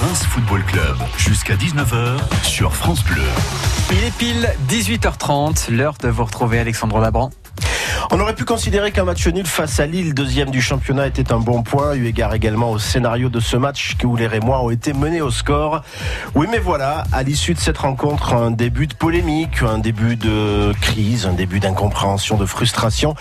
Reims Football Club jusqu'à 19h sur France Bleu. Il est pile 18h30, l'heure de vous retrouver Alexandre Labran. On aurait pu considérer qu'un match nul face à Lille, deuxième du championnat, était un bon point, eu égard également au scénario de ce match où les Rémois ont été menés au score. Oui, mais voilà, à l'issue de cette rencontre, un début de polémique, un début de crise, un début d'incompréhension, de frustration,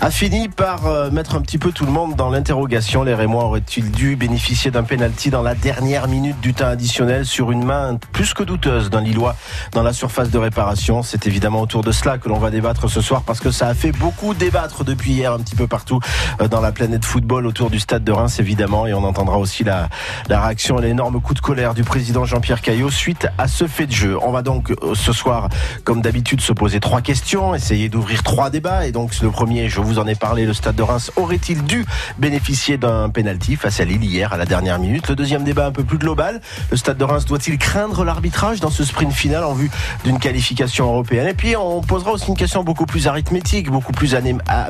a fini par euh, mettre un petit peu tout le monde dans l'interrogation. Les Rémois auraient-ils dû bénéficier d'un penalty dans la dernière minute du temps additionnel sur une main plus que douteuse d'un Lillois dans la surface de réparation? C'est évidemment autour de cela que l'on va débattre ce soir parce que ça a fait beaucoup débattre depuis hier un petit peu partout euh, dans la planète football autour du stade de Reims évidemment. Et on entendra aussi la, la réaction et l'énorme coup de colère du président Jean-Pierre Caillot suite à ce fait de jeu. On va donc euh, ce soir comme d'habitude se poser trois questions, essayer d'ouvrir trois débats. Et donc le premier, je vous en ai parlé, le stade de Reims aurait-il dû bénéficier d'un penalty face à Lille hier à la dernière minute? Le deuxième débat un peu plus global, le stade de Reims doit-il craindre l'arbitrage dans ce sprint final en vue d'une qualification européenne? Et puis on posera aussi une question beaucoup plus arithmétique, beaucoup plus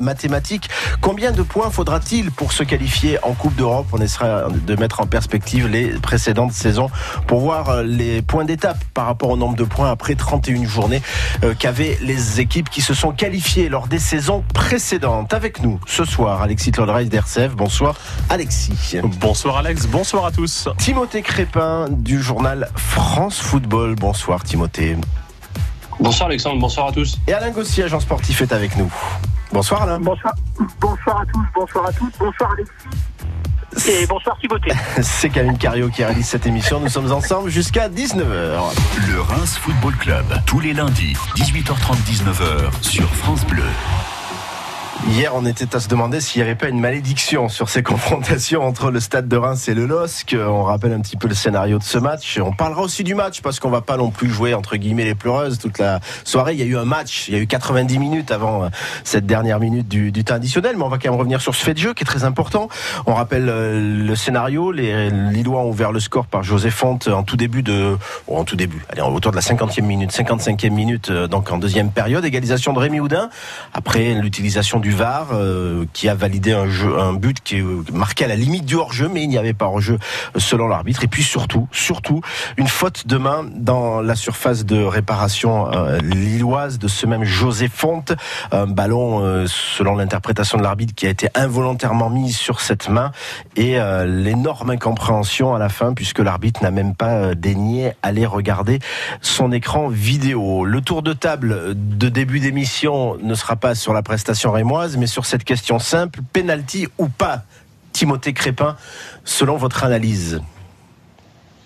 mathématiques. Combien de points faudra-t-il pour se qualifier en Coupe d'Europe? On essaiera de mettre en perspective les précédentes saisons pour voir euh, les points d'étape par rapport au nombre de points après 31 journées euh, qu'avaient les équipes qui se sont qualifiées lors des saisons précédentes. Avec nous ce soir, Alexis Lodreis d'RCF. Bonsoir Alexis. Bonsoir Alex, bonsoir à tous. Timothée Crépin du journal France Football. Bonsoir Timothée. Bonsoir Alexandre, bonsoir à tous. Et Alain Gossier, agent sportif, est avec nous. Bonsoir Alain. Bonsoir, bonsoir à tous, bonsoir à toutes, bonsoir Alexis. Et bonsoir Timothée. C'est Camille Cario qui réalise cette émission. Nous sommes ensemble jusqu'à 19h. Le Reims Football Club, tous les lundis, 18h30, 19h sur France Bleu. Hier, on était à se demander s'il n'y avait pas une malédiction sur ces confrontations entre le Stade de Reims et le LOSC. On rappelle un petit peu le scénario de ce match. On parlera aussi du match parce qu'on va pas non plus jouer entre guillemets les pleureuses toute la soirée. Il y a eu un match, il y a eu 90 minutes avant euh, cette dernière minute du, temps additionnel, mais on va quand même revenir sur ce fait de jeu qui est très important. On rappelle euh, le scénario. Les Lillois ont ouvert le score par José Fonte en tout début de, en tout début, allez, autour de la 50e minute, 55e minute, euh, donc en deuxième période. Égalisation de Rémi Houdin après l'utilisation du VAR euh, qui a validé un, jeu, un but qui est marqué à la limite du hors-jeu, mais il n'y avait pas hors-jeu selon l'arbitre. Et puis surtout, surtout, une faute de main dans la surface de réparation euh, lilloise de ce même José Fonte. Un ballon, euh, selon l'interprétation de l'arbitre, qui a été involontairement mis sur cette main et l'énorme incompréhension à la fin puisque l'arbitre n'a même pas daigné aller regarder son écran vidéo. Le tour de table de début d'émission ne sera pas sur la prestation mais sur cette question simple, penalty ou pas Timothée Crépin, selon votre analyse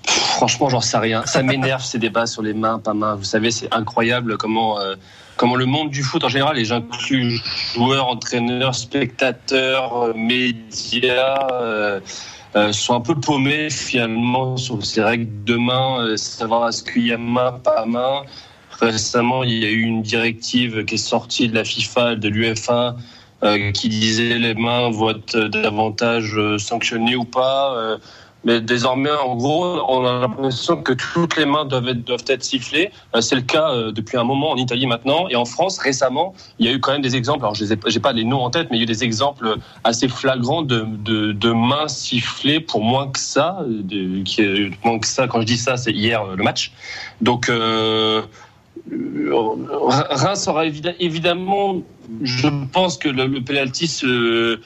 Franchement, j'en sais rien. Ça m'énerve ces débats sur les mains, pas mains. Vous savez, c'est incroyable comment, euh, comment le monde du foot en général, et j'inclus joueurs, entraîneurs, spectateurs, euh, médias, euh, sont un peu paumés finalement sur ces règles de main, savoir est-ce qu'il y a main, pas main. Récemment, il y a eu une directive qui est sortie de la FIFA, de l'UFA, euh, qui disait les mains vont être davantage euh, sanctionnées ou pas. Euh, mais désormais, en gros, on a l'impression que toutes les mains doivent être, doivent être sifflées. C'est le cas depuis un moment en Italie maintenant. Et en France, récemment, il y a eu quand même des exemples. Alors, je n'ai pas les noms en tête, mais il y a eu des exemples assez flagrants de, de, de mains sifflées pour moins que ça. De, qui, moins que ça, quand je dis ça, c'est hier le match. Donc, euh, Reims aura évidemment, je pense que le, penalty euh,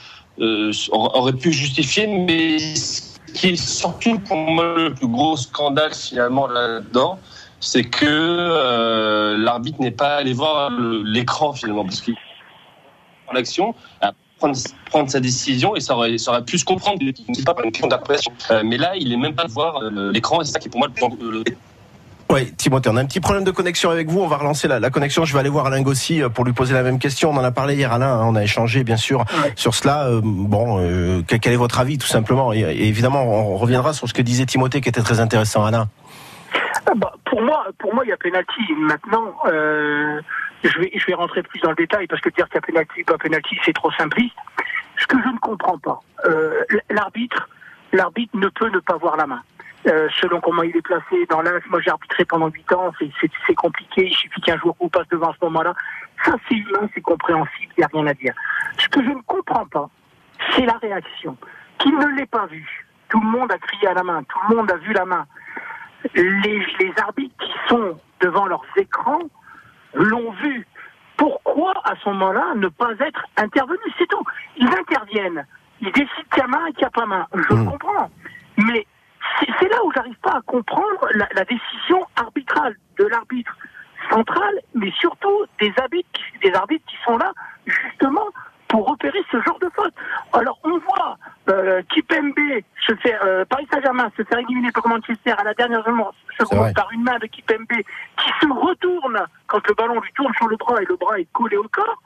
aurait pu justifier, mais ce qui est surtout pour moi le plus gros scandale finalement là-dedans, c'est que euh, l'arbitre n'est pas allé voir l'écran finalement, parce qu'il l'action prendre, prendre sa décision et ça aurait, pu se comprendre. Euh, mais là, il n'est même pas de voir l'écran et c'est ça qui est pour moi le, le oui, Timothée, on a un petit problème de connexion avec vous. On va relancer la, connexion. Je vais aller voir Alain Gossi euh, pour lui poser la même question. On en a parlé hier, Alain. Hein. on a échangé, bien sûr, sur cela. Euh, bon, euh, quel est votre avis, tout simplement? Et, évidemment, on reviendra sur ce que disait Timothée, qui était très intéressant, Alain. Bah, pour moi, pour moi, il y a pénalty. Maintenant, je vais, je vais rentrer plus dans le détail parce que dire qu'il y a pénalty, pas pénalty, c'est trop simpliste. Ce que je ne comprends pas, l'arbitre, l'arbitre ne peut ne pas voir la main. Euh, selon comment il est placé dans l'âge. Moi, j'ai arbitré pendant 8 ans, c'est compliqué. Il suffit qu'un jour vous passe devant ce moment-là. Ça, c'est humain, c'est compréhensible, il n'y a rien à dire. Ce que je ne comprends pas, c'est la réaction. Qu'il ne l'ait pas vu, tout le monde a crié à la main, tout le monde a vu la main. Les, les arbitres qui sont devant leurs écrans l'ont vu. Pourquoi, à ce moment-là, ne pas être intervenus? C'est tout. Ils interviennent. Ils décident qu'il y a main et qu'il n'y a pas main. Je Mm. comprends. Mais c'est là où j'arrive pas à comprendre la, la décision arbitrale de l'arbitre central, mais surtout des arbitres, qui- des arbitres qui sont là justement pour repérer ce genre de faute. Alors on voit euh, Kipembe se faire euh, Paris Saint-Germain se faire éliminer par Manchester à la dernière seconde par une main de Kipembe qui se retourne quand le ballon lui tourne sur le bras et le bras est collé au corps.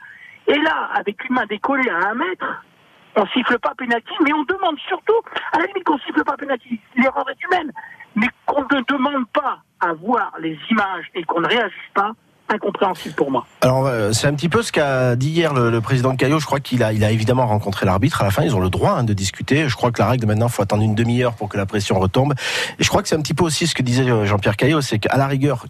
Et là, avec une main décollée à un mètre, on siffle pas pénalty, mais on demande surtout, à la limite qu'on siffle pas pénalty, l'erreur est humaine, mais qu'on ne demande pas à voir les images et qu'on ne réagisse pas, incompréhensible pour moi. Alors, euh, c'est un petit peu ce qu'a dit hier le, président de Caillot. Je crois qu'il a, il a évidemment rencontré l'arbitre. À la fin, ils ont le droit hein, de discuter. Je crois que la règle maintenant, faut attendre une demi-heure pour que la pression retombe. Et je crois que c'est un petit peu aussi ce que disait euh, Jean-Pierre Caillot, c'est qu'à la rigueur,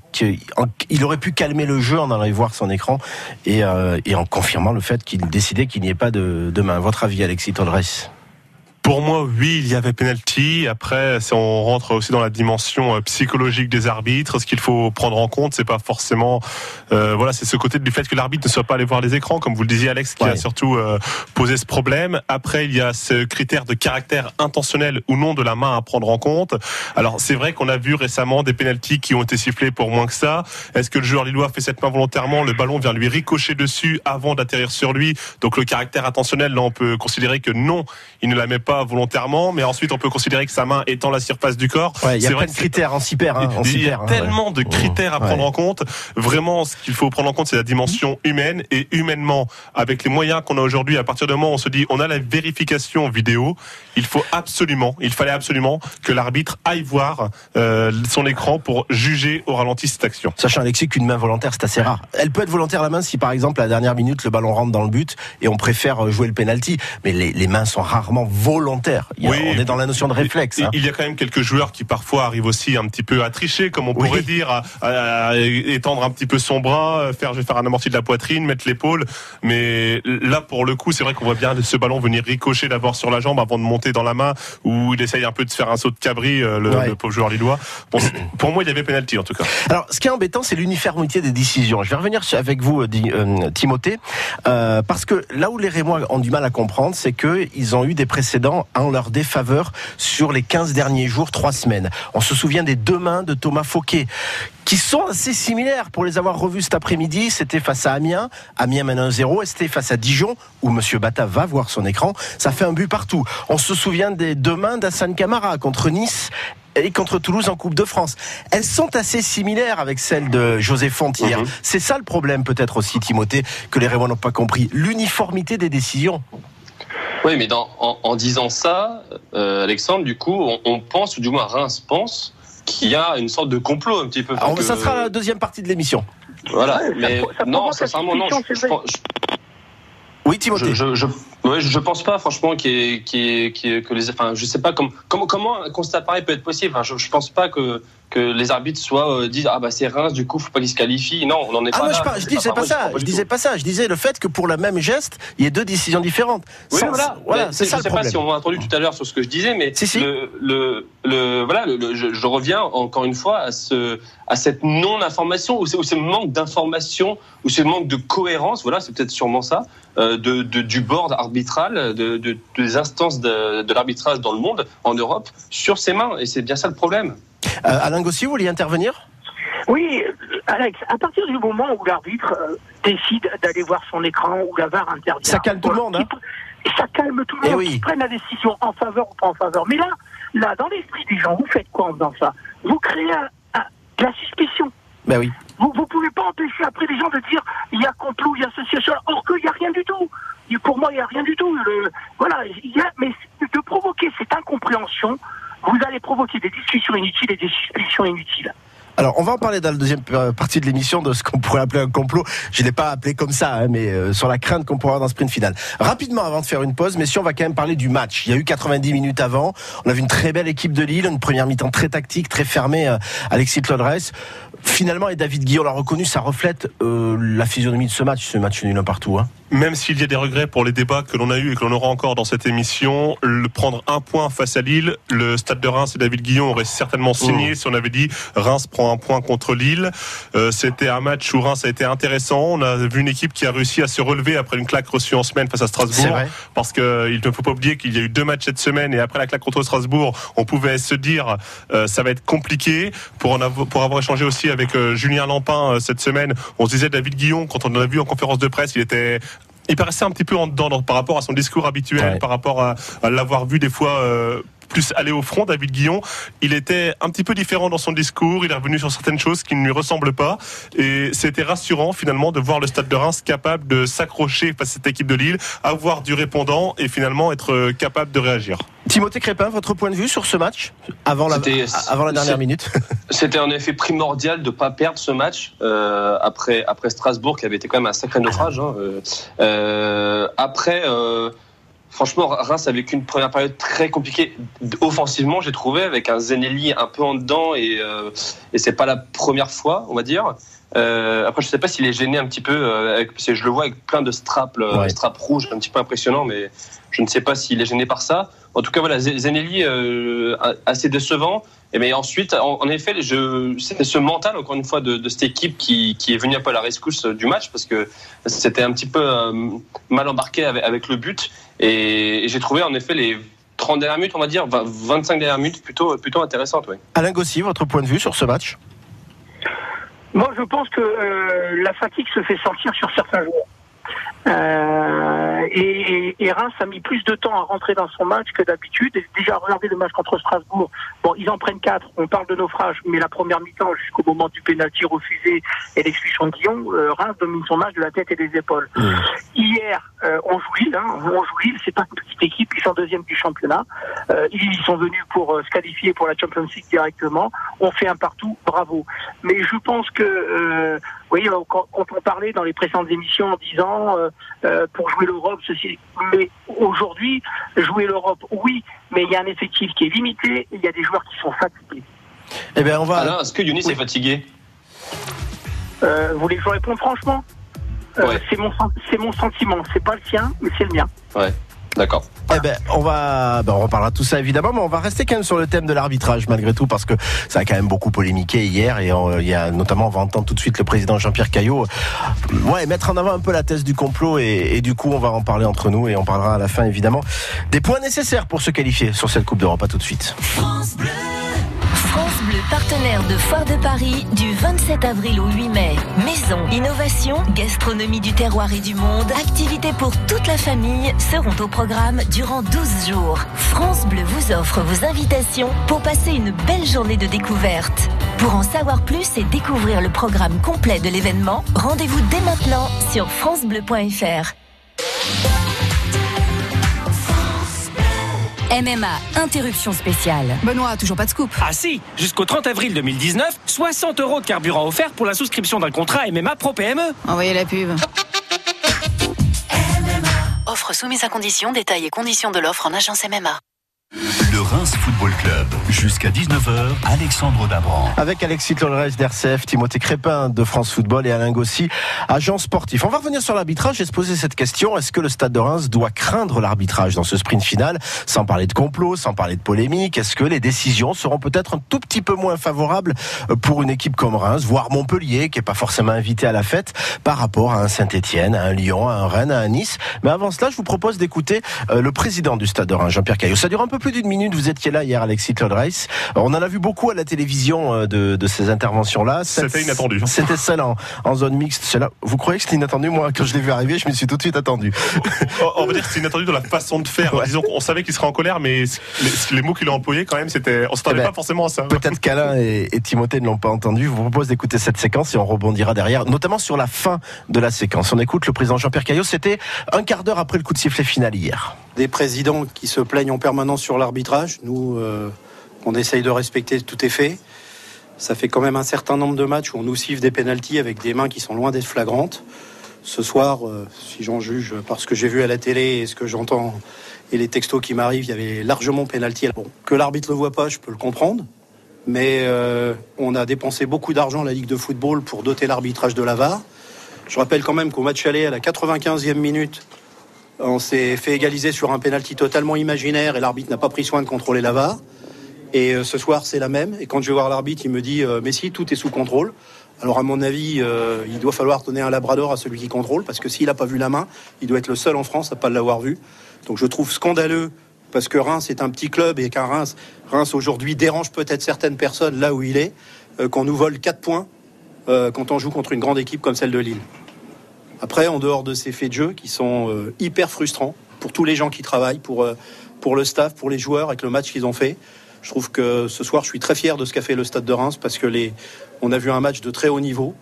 il aurait pu calmer le jeu en allant voir son écran et, euh, et en confirmant le fait qu'il décidait qu'il n'y ait pas de, de main. Votre avis, Alexis Tolres? Pour moi, oui, il y avait penalty. Après, si on rentre aussi dans la dimension euh, psychologique des arbitres, ce qu'il faut prendre en compte, c'est pas forcément, euh, voilà, c'est ce côté du fait que l'arbitre ne soit pas allé voir les écrans, comme vous le disiez, Alex, qui Ouais. a surtout euh, posé ce problème. Après, il y a ce critère de caractère intentionnel ou non de la main à prendre en compte. Alors, c'est vrai qu'on a vu récemment des pénalties qui ont été sifflés pour moins que ça. Est-ce que le joueur lillois fait cette main volontairement Le ballon vient lui ricocher dessus avant d'atterrir sur lui? Donc, le caractère intentionnel, là, on peut considérer que non, il ne la met pas volontairement, mais ensuite on peut considérer que sa main étant la surface du corps. Ouais, il y a plein de critères en s'y perd. Hein, on il y a hein, tellement de critères à prendre en compte. Vraiment, ce qu'il faut prendre en compte, c'est la dimension humaine. Et humainement, avec les moyens qu'on a aujourd'hui, à partir du moment où on se dit on a la vérification vidéo, il faut absolument, il fallait absolument que l'arbitre aille voir euh, son écran pour juger au ralenti cette action. Sachant Alexis qu'une main volontaire c'est assez rare. Elle peut être volontaire la main si par exemple à la dernière minute le ballon rentre dans le but et on préfère jouer le penalty. Mais les, les mains sont rarement volontaires. Il y a- Oui. on est dans la notion de réflexe. Et- hein. Il y a quand même quelques joueurs qui parfois arrivent aussi un petit peu à tricher, comme on Oui. pourrait dire, à, à- à étendre un petit peu son bras, faire, je vais faire un amorti de la poitrine, mettre l'épaule. Mais là, pour le coup, c'est vrai qu'on voit bien ce ballon venir ricocher d'abord sur la jambe avant de monter dans la main, où il essaye un peu de se faire un saut de cabri, euh, le, Ouais. le pauvre joueur lillois. Bon, pour moi, il y avait penalty en tout cas. Alors, ce qui est embêtant, c'est l'uniformité des décisions. Je vais revenir avec vous, euh, euh, Timothée, euh, parce que là où les Rémois ont du mal à comprendre, c'est que ils ont eu des précédents en leur défaveur sur les 15 derniers jours, trois semaines. On se souvient des deux mains de Thomas Fauquet, qui sont assez similaires. Pour les avoir revus cet après-midi, c'était face à Amiens. Amiens mène 1-0 et c'était face à Dijon, où Monsieur Bata va voir son écran? Ça fait un but partout. On se souvient des deux mains d'Assane Camara contre Nice et contre Toulouse en Coupe de France. Elles sont assez similaires avec celles de José Fontière. Mhm. C'est ça le problème peut-être aussi, Timothée, que les Rémois n'ont pas compris. L'uniformité des décisions. Oui, mais dans, en, en disant ça, euh, Alexandre, du coup, on, on pense, ou du moins Reims pense, qu'il y a une sorte de complot un petit peu. Alors, que- ça sera la deuxième partie de l'émission. Voilà, Ouais, ça mais pro- ça non, sincèrement, non. Je, je- Oui, Timothée. je, je, je, ouais, je pense pas, franchement, y ait- y ait- qu'il y ait- que les. Enfin, je sais pas comment, comment, comment un constat pareil peut être possible. Enfin, je, je pense pas que, que les arbitres soient euh, disent ah bah c'est Reims, du coup, faut pas qu'ils se qualifient. Non, on n'en est Ah pas là. je, C'est disais pas moi, ça. Je disais pas ça. Je disais le fait que pour le même geste, il y ait deux décisions différentes. Oui, Sans- voilà. voilà, c'est ça je sais pas si on m'a entendu tout à l'heure sur ce que je disais, mais Si, si. Le, le, le- voilà, le- je reviens encore une fois à ce, à cette non-information ou ce, ou ce manque d'information ou ce manque de cohérence. Voilà, c'est peut-être sûrement ça euh, de, de- du board arbitral, de, de- des instances de, de l'arbitrage dans le monde, en Europe, sur ses mains. Et c'est bien ça le problème. Euh, Alain Gossier, vous vouliez intervenir? Oui, euh, Alex, à partir du moment où l'arbitre euh, décide d'aller voir son écran, où la VAR intervient. Ça calme tout le monde, hein. Ça calme tout le Eh monde, oui. qui prenne la décision en faveur ou pas en faveur. Mais là, là, dans l'esprit des gens, vous faites quoi en faisant ça? Vous créez un- la suspicion. Ben oui. Vous ne pouvez pas empêcher après les gens de dire il y a complot, il y a ceci, il y a cela, or qu'il n'y a rien du tout. Et pour moi, il n'y a rien du tout. Le- voilà, il y a, mais de provoquer cette incompréhension, vous allez provoquer des discussions inutiles et des suspicions inutiles. Alors, on va en parler dans la deuxième euh, partie de l'émission de ce qu'on pourrait appeler un complot. Je l'ai pas appelé comme ça, hein, mais euh, sur la crainte qu'on pourrait avoir dans le sprint final. Rapidement, avant de faire une pause, messieurs, on va quand même parler du match. Il y a eu 90 minutes avant. On a vu une très belle équipe de Lille, une première mi-temps très tactique, très fermée. euh, Alexis Claudresse. finalement, et David Guillaume l'a reconnu, ça reflète euh, la physionomie de ce match, ce match nul un partout. Hein. Même s'il y a des regrets pour les débats que l'on a eu et que l'on aura encore dans cette émission, le prendre un point face à Lille, le stade de Reims et David Guillaume auraient certainement signé mmh. si on avait dit Reims prend un point contre Lille. Euh, C'était un match où Reims a été intéressant. On a vu une équipe qui a réussi à se relever après une claque reçue en semaine face à Strasbourg. Parce qu'il ne faut pas oublier qu'il y a eu deux matchs cette semaine et après la claque contre Strasbourg, on pouvait se dire euh, ça va être compliqué. Pour, en avoir, pour avoir échangé aussi avec euh, Julien Lampin euh, cette semaine, on se disait David Guillon, quand on l'a vu en conférence de presse, il était il paraissait un petit peu en dedans par rapport à son discours habituel, par rapport à, l'avoir vu des fois euh, plus aller au front, David Guillon. Il était un petit peu différent dans son discours. Il est revenu sur certaines choses qui ne lui ressemblent pas. Et c'était rassurant finalement de voir le Stade de Reims capable de s'accrocher face à cette équipe de Lille, avoir du répondant et finalement être capable de réagir. Timothée Crépin, votre point de vue sur ce match avant la, avant la dernière minute? C'était en effet primordial de ne pas perdre ce match euh, après, après Strasbourg qui avait été quand même un sacré naufrage. Hein. Euh, euh après, euh, Franchement, Reims a vécu une première période très compliquée offensivement, j'ai trouvé, avec un Zenelli un peu en dedans et, euh, et c'est pas la première fois, on va dire. Euh, après, je sais pas s'il est gêné un petit peu, euh, avec, parce que je le vois avec plein de straps, euh, straps rouges, un petit peu impressionnant, mais je ne sais pas s'il est gêné par ça. En tout cas, voilà, Zenelli euh, assez décevant. Et mais ensuite, en, effet, c'est ce mental encore une fois de, de, cette équipe qui, qui est venue un peu à la rescousse du match parce que c'était un petit peu mal embarqué avec, avec le but. Et, j'ai trouvé en effet les 30 dernières minutes, on va dire, 25 dernières minutes plutôt, plutôt intéressantes. Oui. Alain Gossi, votre point de vue sur ce match? Moi, je pense que euh, la fatigue se fait sentir sur certains joueurs. Euh, et, et, Reims a mis plus de temps à rentrer dans son match que d'habitude. Déjà, regardez le match contre Strasbourg. Bon, ils en prennent quatre. On parle de naufrage, mais la première mi-temps, jusqu'au moment du pénalty refusé et l'expulsion de Guillon, euh, Reims domine son match de la tête et des épaules. Hier, euh, on joue Lille. Hein, on joue Lille. C'est pas une petite équipe. Ils sont deuxième du championnat. Euh, ils sont venus pour euh, se qualifier pour la Champions League directement. On fait un partout. Bravo. Mais je pense que oui, quand, on parlait dans les précédentes émissions en disant euh, euh, pour jouer l'Europe, ceci. Mais aujourd'hui, jouer l'Europe, oui, mais il y a un effectif qui est limité. Et il y a des joueurs qui sont fatigués. Eh bien, on va. Alors, est-ce que Younis est fatigué? Euh, Vous voulez que je réponde franchement? C'est mon, c'est mon sentiment. C'est pas le sien, mais c'est le mien. Ouais. D'accord. Eh ben, on va, ben, on reparlera de tout ça évidemment, mais on va rester quand même sur le thème de l'arbitrage malgré tout parce que ça a quand même beaucoup polémiqué hier et il y a notamment, on va entendre tout de suite le président Jean-Pierre Caillot, euh, ouais, mettre en avant un peu la thèse du complot et, du coup, on va en parler entre nous et on parlera à la fin évidemment des points nécessaires pour se qualifier sur cette Coupe d'Europe. À tout de suite. France Bleu. Bleu, partenaire de Foire de Paris du 27 avril au 8 mai. Maison, innovation, gastronomie du terroir et du monde, activités pour toute la famille seront au programme durant 12 jours. France Bleu vous offre vos invitations pour passer une belle journée de découverte. Pour en savoir plus et découvrir le programme complet de l'événement, rendez-vous dès maintenant sur francebleu.fr. MMA, interruption spéciale. Benoît, toujours pas de scoop. Ah si, jusqu'au 30 avril 2019, 60 euros de carburant offert pour la souscription d'un contrat MMA Pro PME. Envoyez la pub. Offre soumise à condition, détails et conditions de l'offre en agence MMA. Le Reims Football Club, jusqu'à 19h, Alexandre Dabran. Avec Alexis Tolres d'RCF, Timothée Crépin de France Football et Alain Gossy, agent sportif. On va revenir sur l'arbitrage et se poser cette question. Est-ce que le Stade de Reims doit craindre l'arbitrage dans ce sprint final? Sans parler de complot, sans parler de polémique, est-ce que les décisions seront peut-être un tout petit peu moins favorables pour une équipe comme Reims, voire Montpellier, qui n'est pas forcément invité à la fête, par rapport à un Saint-Etienne, à un Lyon, à un Rennes, à un Nice? Mais avant cela, je vous propose d'écouter euh, le président du Stade de Reims, Jean-Pierre Caillot. Ça dure un peu plus d'une minute, vous étiez là hier, Alexis Rice. On en a vu beaucoup à la télévision euh, de, de ces interventions-là. C'était inattendu. C'était celle en, en, zone mixte. Là. Vous croyez que c'était inattendu Moi, quand je l'ai vu arriver, je me suis tout de suite attendu. on va dire que c'était inattendu dans la façon de faire. Disons qu'on savait qu'il serait en colère, mais les, mots qu'il a employés, quand même, c'était. On s'attendait eh ben, pas forcément à ça. Peut-être qu'Alain et, et, Timothée ne l'ont pas entendu. Je vous propose d'écouter cette séquence et on rebondira derrière, notamment sur la fin de la séquence. On écoute le président Jean-Pierre Caillot. C'était un quart d'heure après le coup de sifflet final hier. Des présidents qui se plaignent en permanence sur l'arbitrage. Nous, euh, on essaye de respecter tout est fait. Ça fait quand même un certain nombre de matchs où on nous siffle des pénalties avec des mains qui sont loin d'être flagrantes. Ce soir, euh, si j'en juge par ce que j'ai vu à la télé et ce que j'entends et les textos qui m'arrivent, il y avait largement pénalty. Bon, que l'arbitre le voit pas, je peux le comprendre. mais euh, on a dépensé beaucoup d'argent la Ligue de football pour doter l'arbitrage de la VAR. Je rappelle quand même qu'au match aller, à la 95e minute, on s'est fait égaliser sur un pénalty totalement imaginaire et l'arbitre n'a pas pris soin de contrôler la VAR. Et euh, ce soir, c'est la même. Et quand je vais voir l'arbitre, il me dit euh, Mais si, tout est sous contrôle. Alors, à mon avis, euh, il doit falloir donner un labrador à celui qui contrôle, parce que s'il n'a pas vu la main, il doit être le seul en France à ne pas l'avoir vu. Donc, je trouve scandaleux, parce que Reims est un petit club et qu'un Reims, Reims aujourd'hui dérange peut-être certaines personnes là où il est, qu'on nous vole 4 points quand on joue contre une grande équipe comme celle de Lille. Après, en dehors de ces faits de jeu qui sont euh, hyper frustrants pour tous les gens qui travaillent, pour, euh, pour le staff, pour les joueurs avec le match qu'ils ont fait, je trouve que ce soir, je suis très fier de ce qu'a fait le Stade de Reims parce que on a vu un match de très haut niveau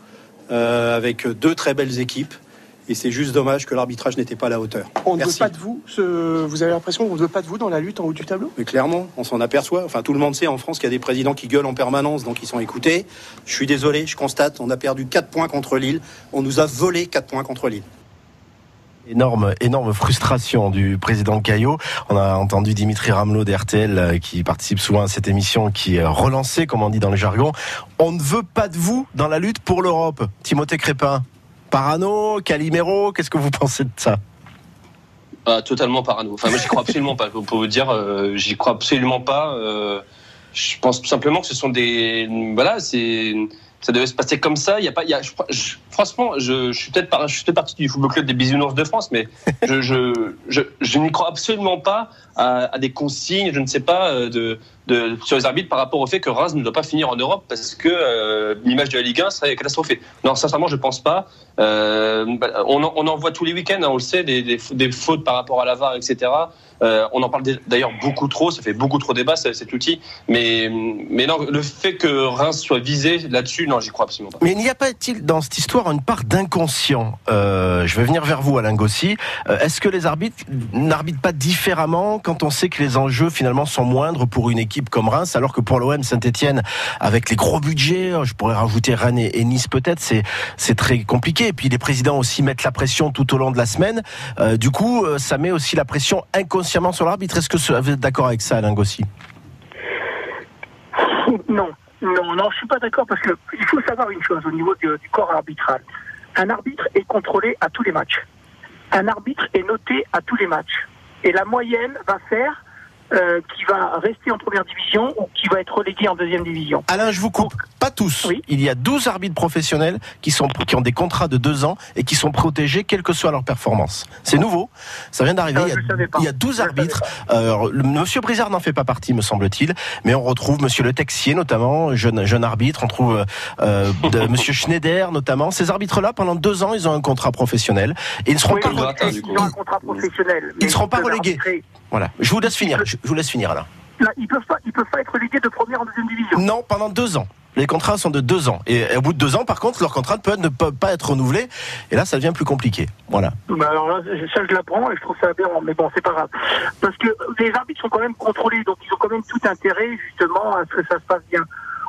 euh, avec deux très belles équipes. Et c'est juste dommage que l'arbitrage n'était pas à la hauteur. On ne veut pas de vous. ce- Vous avez l'impression qu'on ne veut pas de vous dans la lutte en haut du tableau? Mais clairement, on s'en aperçoit. Enfin, tout le monde sait en France qu'il y a des présidents qui gueulent en permanence, donc ils sont écoutés. Je suis désolé, je constate, on a perdu 4 points contre Lille. On nous a volé 4 points contre Lille. Énorme, énorme frustration du président Caillot. On a entendu Dimitri Ramelot d'RTL euh, qui participe souvent à cette émission qui est relancée, comme on dit dans le jargon. On ne veut pas de vous dans la lutte pour l'Europe. Timothée Crépin, Parano, Calimero, qu'est-ce que vous pensez de ça? Totalement parano. Enfin, moi, j'y crois absolument pas. Pour vous dire, euh, j'y crois absolument pas. Euh, je pense simplement que ce sont des. Voilà, c'est. Ça devait se passer comme ça. Il y a pas. Franchement, je, suis peut-être par- partie du football club des bisounours de France, mais je, n'y crois absolument pas à, des consignes, je ne sais pas, euh, de, sur les arbitres par rapport au fait que Reims ne doit pas finir en Europe parce que euh, l'image de la Ligue 1 serait catastrophée. Non, sincèrement, je pense pas. Euh, bah, on, en, voit tous les week-ends, hein, on le sait, des, des fautes par rapport à la VAR, etc. Euh, on en parle d'ailleurs beaucoup trop, ça fait beaucoup trop débat cet outil. Mais, non, le fait que Reims soit visé là-dessus, non, j'y crois absolument pas. Mais n'y a pas-il dans cette histoire une part d'inconscient? Euh, Je vais venir vers vous, Alain Gossi. Euh, Est-ce que les arbitres n'arbitrent pas différemment quand on sait que les enjeux finalement sont moindres pour une équipe comme Reims, alors que pour l'OM Saint-Etienne, avec les gros budgets, je pourrais rajouter Rennes et et Nice peut-être, c'est très compliqué. Et puis les présidents aussi mettent la pression tout au long de la semaine. Du coup, ça met aussi la pression sur l'arbitre. Est-ce que vous êtes d'accord avec ça, Alain Gossi? Non, non, non, je suis pas d'accord parce que il faut savoir une chose au niveau du corps arbitral. Un arbitre est contrôlé à tous les matchs. Un arbitre est noté à tous les matchs. Et la moyenne va faire euh, qui va rester en première division ou qui va être relégué en deuxième division. Alain, je vous coupe. Pas tous. Oui. Il y a 12 arbitres professionnels qui, sont, qui ont des contrats de deux ans et qui sont protégés quelle que soit leur performance. C'est nouveau. Ça vient d'arriver. Ah, il, y a- je savais pas. il y a 12 Je savais arbitres. Alors, le- Monsieur Brizard n'en fait pas partie, me semble-t-il. Mais on retrouve Monsieur Le Texier, notamment, jeune, jeune arbitre. On trouve euh, de- Monsieur Schneider, notamment. Ces arbitres-là, pendant deux ans, ils ont un contrat professionnel. Et ils ne seront Oui, pas, ils du coup. ont un contrat professionnel. Ils mais seront pas relégués. Voilà. Je vous laisse finir. Je vous laisse finir, Alain. Là, ils peuvent pas, ils peuvent pas être relégués de première en deuxième division. Non, pendant deux ans. Les contrats sont de deux ans. Et au bout de deux ans, par contre, leur contrat peut, ne peut pas être renouvelé. Et là, ça devient plus compliqué. Voilà. Bah alors là, ça je l'apprends et je trouve ça aberrant, mais bon, c'est pas grave. Parce que les arbitres sont quand même contrôlés, donc ils ont quand même tout intérêt justement à ce que ça se passe bien.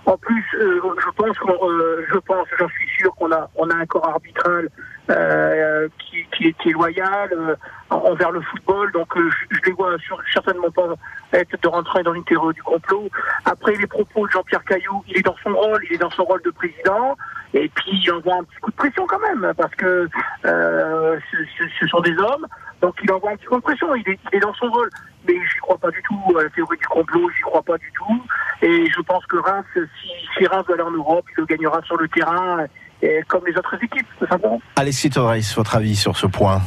En plus, euh, je pense, euh, je pense, j'en suis sûr qu'on a, on a un corps arbitral euh, qui, qui, qui est loyal euh, envers le football, donc euh, je, je les vois sur- certainement pas être de rentrer dans une théorie du complot. Après les propos de Jean-Pierre Caillou, il est dans son rôle, il est dans son rôle de président. Et puis il envoie un petit coup de pression quand même, parce que euh, ce, ce- ce sont des hommes, donc il envoie un petit coup de pression, il est, il est dans son rôle. Mais j'y crois pas du tout à la théorie du complot, j'y crois pas du tout. Et je pense que Reims, si, si Reims doit aller en Europe, il le gagnera sur le terrain, et comme les autres équipes, tout simplement. Alexis Torres, votre avis sur ce point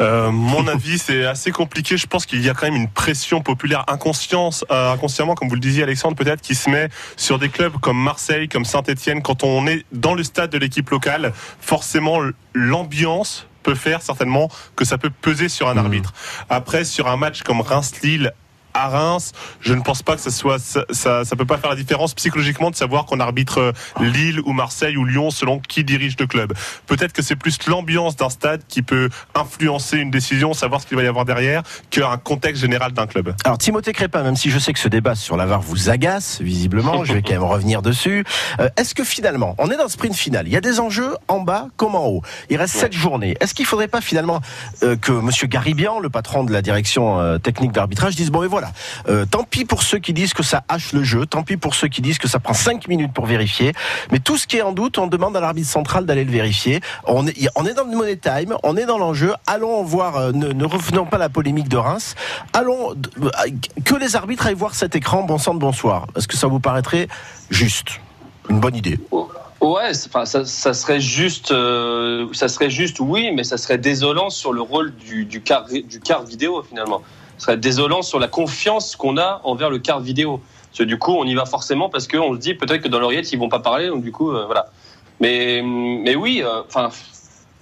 Euh, mon avis, c'est assez compliqué. Je pense qu'il y a quand même une pression populaire inconscience, euh, inconsciemment, comme vous le disiez, Alexandre, peut-être, qui se met sur des clubs comme Marseille, comme Saint-Etienne. Quand on est dans le stade de l'équipe locale, forcément, l'ambiance peut faire certainement que ça peut peser sur un arbitre. Après, sur un match comme Reims-Lille, à Reims, je ne pense pas que ça soit ça, ça, peut pas faire la différence psychologiquement de savoir qu'on arbitre euh, Lille ou Marseille ou Lyon selon qui dirige le club. Peut-être que c'est plus l'ambiance d'un stade qui peut influencer une décision, savoir ce qu'il va y avoir derrière, qu'un contexte général d'un club. Alors Timothée Crépin, même si je sais que ce débat sur la VAR vous agace, visiblement, je vais quand même revenir dessus. Euh, Est-ce que finalement, on est dans le sprint final, il y a des enjeux en bas comme en haut. Il reste sept journées. Est-ce qu'il faudrait pas finalement euh, que Monsieur Garibian, le patron de la direction technique d'arbitrage, dise bon et voilà, Euh, tant pis pour ceux qui disent que ça hache le jeu, tant pis pour ceux qui disent que ça prend 5 minutes pour vérifier. Mais tout ce qui est en doute, on demande à l'arbitre central d'aller le vérifier. On est, dans le money time, on est dans l'enjeu. Allons voir, euh, ne, revenons pas à la polémique de Reims. Allons, euh, que les arbitres aillent voir cet écran, bon sang de bonsoir. Est-ce que ça vous paraîtrait juste? Une bonne idée Ouais, ça, serait juste, ça serait juste, oui, mais ça serait désolant sur le rôle du, du, du vidéo finalement. Ça serait désolant sur la confiance qu'on a envers le quart vidéo. Parce que du coup, on y va forcément parce qu'on se dit peut-être que dans l'oreillette ils vont pas parler, donc du coup, euh, voilà. Mais, mais oui, euh, enfin,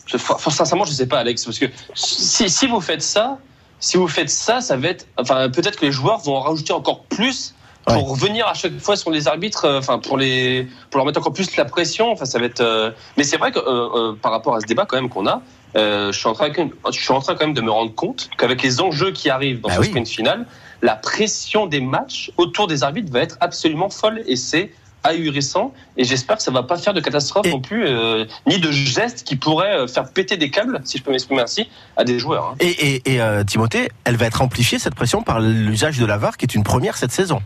sincèrement, je sais pas, Alex, parce que si, si vous faites ça, si vous faites ça, ça va être, enfin, peut-être que les joueurs vont en rajouter encore plus pour ouais. revenir à chaque fois sur les arbitres, euh, enfin pour les pour leur mettre encore plus la pression. Enfin, ça va être. Euh... Mais c'est vrai que euh, par rapport à ce débat quand même qu'on a, euh, je suis en train je suis en train quand même de me rendre compte qu'avec les enjeux qui arrivent dans bah ce oui. sprint final, la pression des matchs autour des arbitres va être absolument folle et c'est ahurissant et j'espère que ça va pas faire de catastrophe et... non plus euh, ni de gestes qui pourraient faire péter des câbles si je peux m'exprimer ainsi à des joueurs hein. et, et, et euh, Timothée elle va être amplifiée cette pression par l'usage de la VAR qui est une première cette saison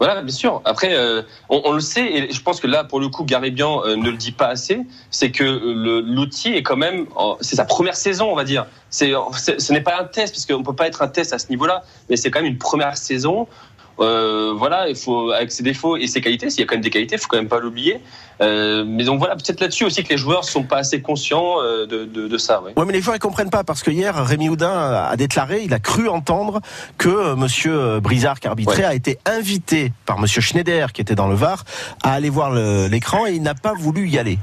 voilà, bien sûr. Après, euh, on, on, le sait, et je pense que là, pour le coup, Garibian euh, ne le dit pas assez, c'est que l'outil est quand même, c'est sa première saison, on va dire. C'est, ce n'est pas un test, parce qu'on peut pas être un test à ce niveau-là, mais c'est quand même une première saison euh, voilà, il faut avec ses défauts et ses qualités, s'il y a quand même des qualités, il faut quand même pas l'oublier. Euh, mais donc voilà, peut-être là-dessus aussi que les joueurs sont pas assez conscients euh, de, de, de ça. Ouais. mais les joueurs ils comprennent pas parce que hier Rémi Houdin a déclaré, il a cru entendre que Monsieur Brizard qui arbitrait ouais. a été invité par Monsieur Schneider qui était dans le Var à aller voir l'écran et il n'a pas voulu y aller.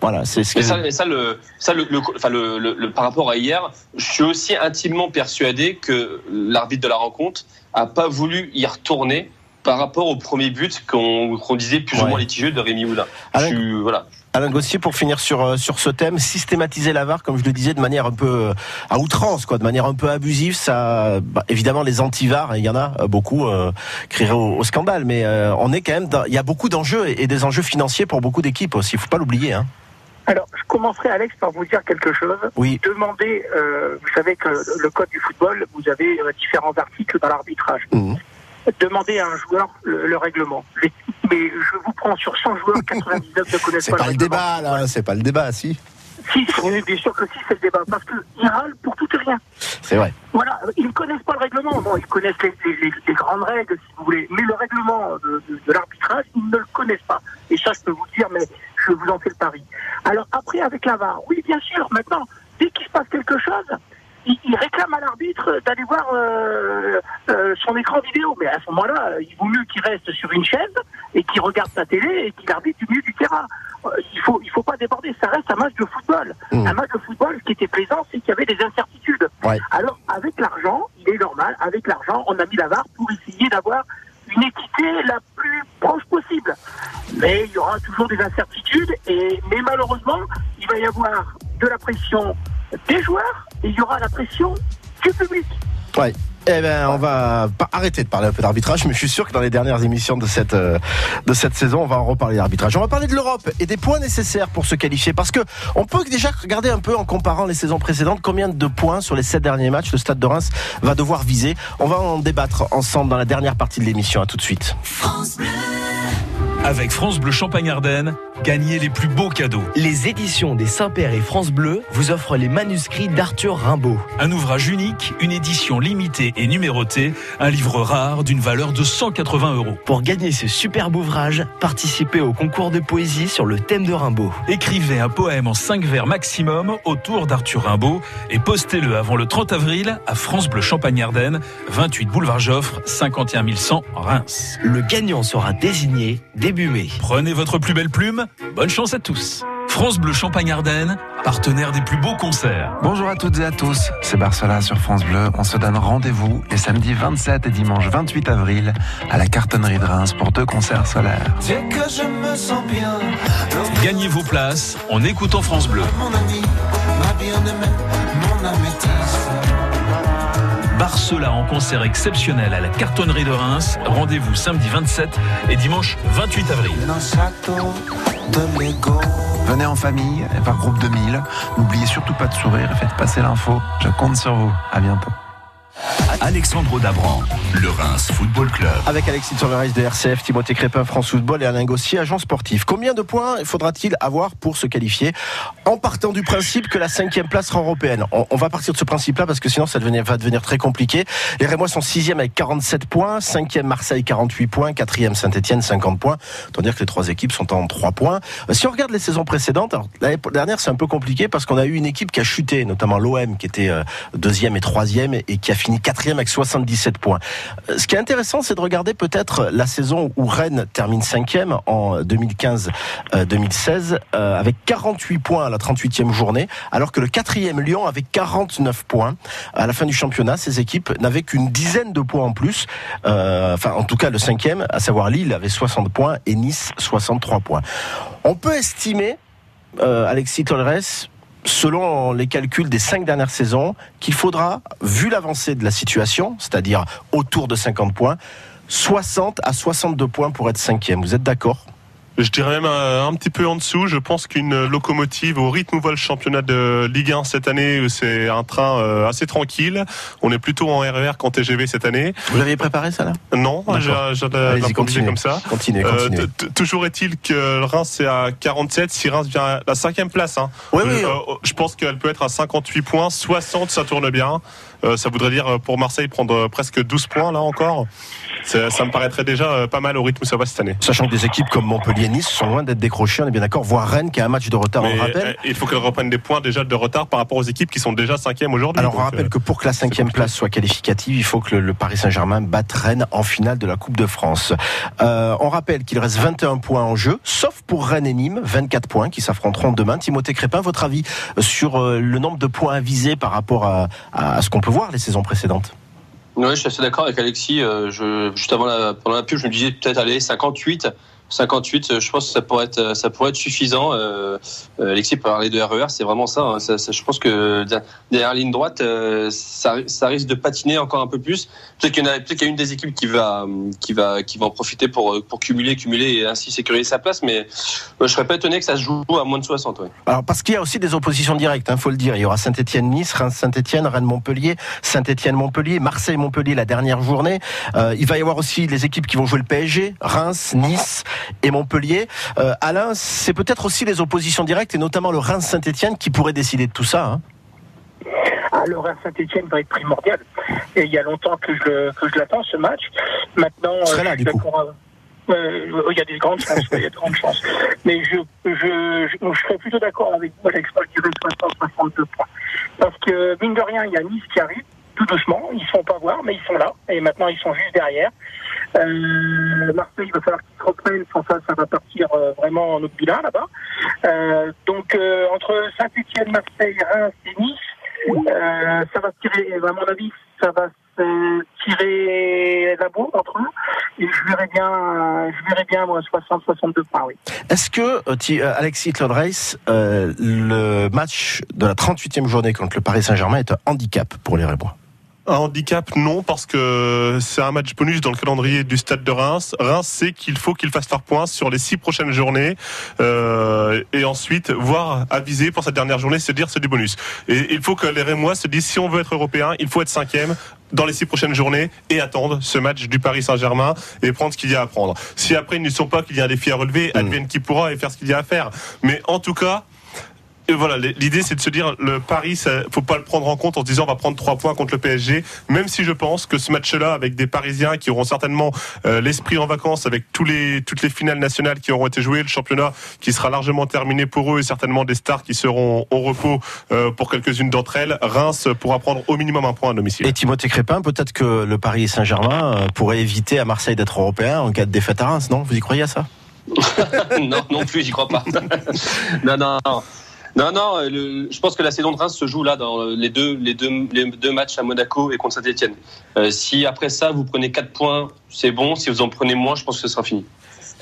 Voilà, c'est ce que... mais ça, mais ça, le, ça le, le, enfin le, le, le, par rapport à hier, je suis aussi intimement persuadé que l'arbitre de la rencontre a pas voulu y retourner par rapport au premier but qu'on qu disait plus ouais. ou moins litigieux de Rémi Houlin. Alain, je suis, voilà. Alain Gossier, pour finir sur euh, sur ce thème, systématiser la VAR, comme je le disais, de manière un peu euh, à outrance, quoi, de manière un peu abusive, ça, bah, évidemment, les anti-VAR, il y en a euh, beaucoup, euh, crieraient au, au, scandale, mais euh, on est quand même, dans, il y a beaucoup d'enjeux et, et des enjeux financiers pour beaucoup d'équipes aussi. Il faut pas l'oublier, hein. Alors, je commencerai, Alex, par vous dire quelque chose. Oui. Demandez, euh, vous savez que le code du football, vous avez euh, différents articles dans l'arbitrage. Mmh. Demandez à un joueur le, le règlement. Les, mais je vous prends sur 100 joueurs, 99 ne connaissent pas, pas le, le débat, là, c'est pas le débat, si. Si, bien sûr que si, c'est le débat, parce qu'ils râlent pour tout et rien. C'est vrai. Voilà, ils ne connaissent pas le règlement. Bon, ils connaissent les, les, les grandes règles, si vous voulez, mais le règlement de, de, de l'arbitrage, ils ne le connaissent pas. Et ça, je peux vous dire, mais je vous en fais le pari. Alors après, avec la VAR, oui, bien sûr, maintenant, dès qu'il se passe quelque chose, il, il réclame à l'arbitre d'aller voir euh, euh, son écran vidéo. Mais à ce moment-là, il vaut mieux qu'il reste sur une chaise et qu'il regarde sa télé et qu'il arbitre du milieu du terrain. Euh, il faut, il faut pas déborder. Ça reste un match de football. Mmh. Un match de football, ce qui était plaisant, c'est qu'il y avait des incertitudes. Ouais. Alors, avec l'argent, il est normal, avec l'argent, on a mis la VAR pour essayer d'avoir une équité la possible. Mais il y aura toujours des incertitudes, et, mais malheureusement, il va y avoir de la pression des joueurs et il y aura la pression du public. Ouais. Eh ben, on va pas arrêter de parler un peu d'arbitrage, mais je suis sûr que dans les dernières émissions de cette euh, de cette saison, on va en reparler d'arbitrage. On va parler de l'Europe et des points nécessaires pour se qualifier, parce que on peut déjà regarder un peu en comparant les saisons précédentes combien de points sur les sept derniers matchs le Stade de Reims va devoir viser. On va en débattre ensemble dans la dernière partie de l'émission. À tout de suite. France Bleu. Avec France Bleu Champagne-Ardenne, gagnez les plus beaux cadeaux. Les éditions des Saint-Père et France Bleu vous offrent les manuscrits d'Arthur Rimbaud. Un ouvrage unique, une édition limitée et numérotée, un livre rare d'une valeur de 180 euros. Pour gagner ce superbe ouvrage, participez au concours de poésie sur le thème de Rimbaud. Écrivez un poème en 5 vers maximum autour d'Arthur Rimbaud et postez-le avant le 30 avril à France Bleu Champagne-Ardenne, 28 boulevard Joffre, 51 100 Reims. Le gagnant sera désigné début mai. Prenez votre plus belle plume, bonne chance à tous. France Bleu Champagne-Ardenne, partenaire des plus beaux concerts. Bonjour à toutes et à tous, c'est Barcela sur France Bleu. On se donne rendez-vous les samedis 27 et dimanche 28 avril à la cartonnerie de Reims pour deux concerts solaires. Que je me sens bien. Gagnez vos places en écoutant France Bleu. Mon ami, ma bien-aimée, mon Barcela en concert exceptionnel à la cartonnerie de Reims. Rendez-vous samedi 27 et dimanche 28 avril. Venez en famille et par groupe de 1000. N'oubliez surtout pas de sourire et faites passer l'info. Je compte sur vous. À bientôt. Alexandre Dabran, le Reims Football Club. Avec Alexis Torres de RCF, Timothée Crépin, France Football et Alain Gossier, agent sportif. Combien de points faudra-t-il avoir pour se qualifier en partant du principe que la cinquième place sera européenne? On, va partir de ce principe-là parce que sinon ça va devenir très compliqué. Les Rémois sont sixième avec 47 points, cinquième Marseille 48 points, quatrième Saint-Etienne 50 points. Autant dire que les trois équipes sont en 3 points. Euh, Si on regarde les saisons précédentes, l'année dernière c'est un peu compliqué parce qu'on a eu une équipe qui a chuté, notamment l'OM qui était euh, deuxième et troisième et qui a fini quatrième avec 77 points. Euh, Ce qui est intéressant, c'est de regarder peut-être la saison où Rennes termine cinquième en 2015-2016 euh, avec 48 points à la 38e journée, alors que le quatrième Lyon avait 49 points. À la fin du championnat, ces équipes n'avaient qu'une dizaine de points en plus. Euh, enfin, en tout cas, le cinquième, à savoir Lille, avait 60 points et Nice 63 points. On peut estimer, euh, Alexis Tolres, selon les calculs des cinq dernières saisons, qu'il faudra, vu l'avancée de la situation, c'est-à-dire autour de 50 points, 60 à 62 points pour être cinquième. Vous êtes d'accord? Je dirais même un, un, petit peu en dessous. Je pense qu'une locomotive au rythme où va le championnat de Ligue 1 cette année, c'est un train euh, assez tranquille. On est plutôt en RER qu'en TGV cette année. Vous l'aviez préparé ça là? Non, j'ai improvisé comme ça. Continuez, continuez. Euh, toujours est-il que Reims c'est à 47, si Reims vient à la cinquième place. Hein. Oui, oui. Euh, je pense qu'elle peut être à 58 points, 60 ça tourne bien. Euh, ça voudrait dire pour Marseille prendre presque 12 points là encore. Ça, ça, me paraîtrait déjà pas mal au rythme où ça va cette année. Sachant que des équipes comme Montpellier et Nice sont loin d'être décrochées, on est bien d'accord, voire Rennes qui a un match de retard, Mais on rappelle. euh, Il faut qu'elles reprennent des points déjà de retard par rapport aux équipes qui sont déjà cinquième aujourd'hui. Alors on rappelle euh, que pour que la cinquième place soit qualificative, il faut que le, le Paris Saint-Germain batte Rennes en finale de la Coupe de France. Euh, on rappelle qu'il reste 21 points en jeu, sauf pour Rennes et Nîmes, 24 points qui s'affronteront demain. Timothée Crépin, votre avis sur le nombre de points à viser par rapport à, à- à ce qu'on peut voir les saisons précédentes? Oui, je suis assez d'accord avec Alexis. Je, juste avant la, pendant la pub, je me disais peut-être aller 58. 58, euh, je pense que ça pourrait être, ça pourrait être suffisant. Euh, euh, Alexis parlait de RER, c'est vraiment ça, hein. Ça- ça- Je pense que derrière ligne droite, euh, ça, ça risque de patiner encore un peu plus. Peut-être qu'il y a, peut-être qu'il y a une des équipes qui va, qui va, qui va en profiter pour, pour cumuler, cumuler et ainsi sécuriser sa place. Mais euh, je serais pas étonné que ça se joue à moins de 60. Ouais. Alors parce qu'il y a aussi des oppositions directes, il faut le dire. Il y aura Saint-Etienne-Nice, Reims-Saint-Etienne, Rennes-Montpellier, Saint-Etienne-Montpellier, Marseille-Montpellier la dernière journée. Euh, il va y avoir aussi les équipes qui vont jouer le PSG, Reims, Nice et Montpellier. Euh, Alain, c'est peut-être aussi les oppositions directes et notamment le Reims-Saint-Etienne qui pourrait décider de tout ça. hein. Ah, le Reims Saint-Etienne va être primordial. Et il y a longtemps que je, que je l'attends, ce match. Maintenant, euh, là, je du coup. Euh, il y a des grandes chances, il y a de grandes chances. Mais je, je, je, je serais plutôt d'accord avec vous, Alex, moi, je dirais 60-62 points. Parce que, mine de rien, il y a Nice qui arrive, tout doucement, ils ne se font pas voir, mais ils sont là, et maintenant ils sont juste derrière. Euh, Marseille, il va falloir qu'ils se reprennent, sans ça, ça va partir euh, vraiment en obulin là-bas. Euh, donc, euh, entre Saint-Etienne, Marseille, Reims et Nice, euh, ça va se tirer, à mon avis, ça va se tirer la bourre entre eux. Et je verrais bien, euh, je verrais bien, moi, 60-62 points, oui. Est-ce que, euh, Alexis Claude Reis, euh, le match de la 38e journée contre le Paris Saint-Germain est un handicap pour les Rémois Un handicap, non, parce que c'est un match bonus dans le calendrier du stade de Reims. Reims sait qu'il faut qu'il fasse faire point sur les six prochaines journées euh, et ensuite voir aviser pour cette dernière journée, se dire c'est du bonus. Et il faut que les Rémois se disent si on veut être européen, il faut être cinquième dans les six prochaines journées et attendre ce match du Paris Saint-Germain et prendre ce qu'il y a à prendre. Si après ils ne sont pas qu'il y a un défi à relever, advienne qui pourra et faire ce qu'il y a à faire. Mais en tout cas, voilà, l'idée c'est de se dire le Paris, ça, faut pas le prendre en compte en se disant on va prendre trois points contre le PSG. Même si je pense que ce match-là, avec des Parisiens qui auront certainement euh, l'esprit en vacances, avec tous les toutes les finales nationales qui auront été jouées, le championnat qui sera largement terminé pour eux et certainement des stars qui seront au repos euh, pour quelques-unes d'entre elles. Reims pourra prendre au minimum un point à domicile. Et Timothée Crépin, peut-être que le Paris Saint-Germain euh, pourrait éviter à Marseille d'être européen en cas de défaite à Reims, non? Vous y croyez à ça? Non, non plus, j'y crois pas. non, non, non. Non, non, euh, le- je pense que la saison de Reims se joue là dans les deux, les deux, les deux matchs à Monaco et contre Saint-Etienne. si après ça, vous prenez 4 points, c'est bon. Si vous en prenez moins, je pense que ce sera fini.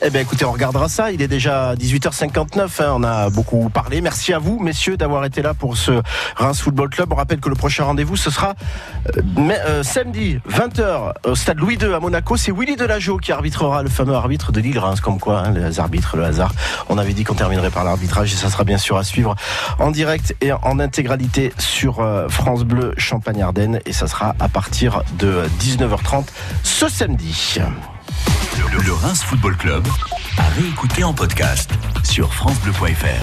Eh bien écoutez, on regardera ça. Il est déjà 18h59. hein. On a beaucoup parlé. Merci à vous, messieurs, d'avoir été là pour ce Reims Football Club. On rappelle que le prochain rendez-vous, ce sera euh, euh, samedi 20h au stade Louis II à Monaco. C'est Willy Delageau qui arbitrera le fameux arbitre de Lille-Reims. Comme quoi, hein, les arbitres, le hasard. On avait dit qu'on terminerait par l'arbitrage et ça sera bien sûr à suivre en direct et en intégralité sur euh, France Bleu Champagne-Ardenne. Et ça sera à partir de 19h30 ce samedi. Le, Reims Football Club à réécouter en podcast sur FranceBleu.fr.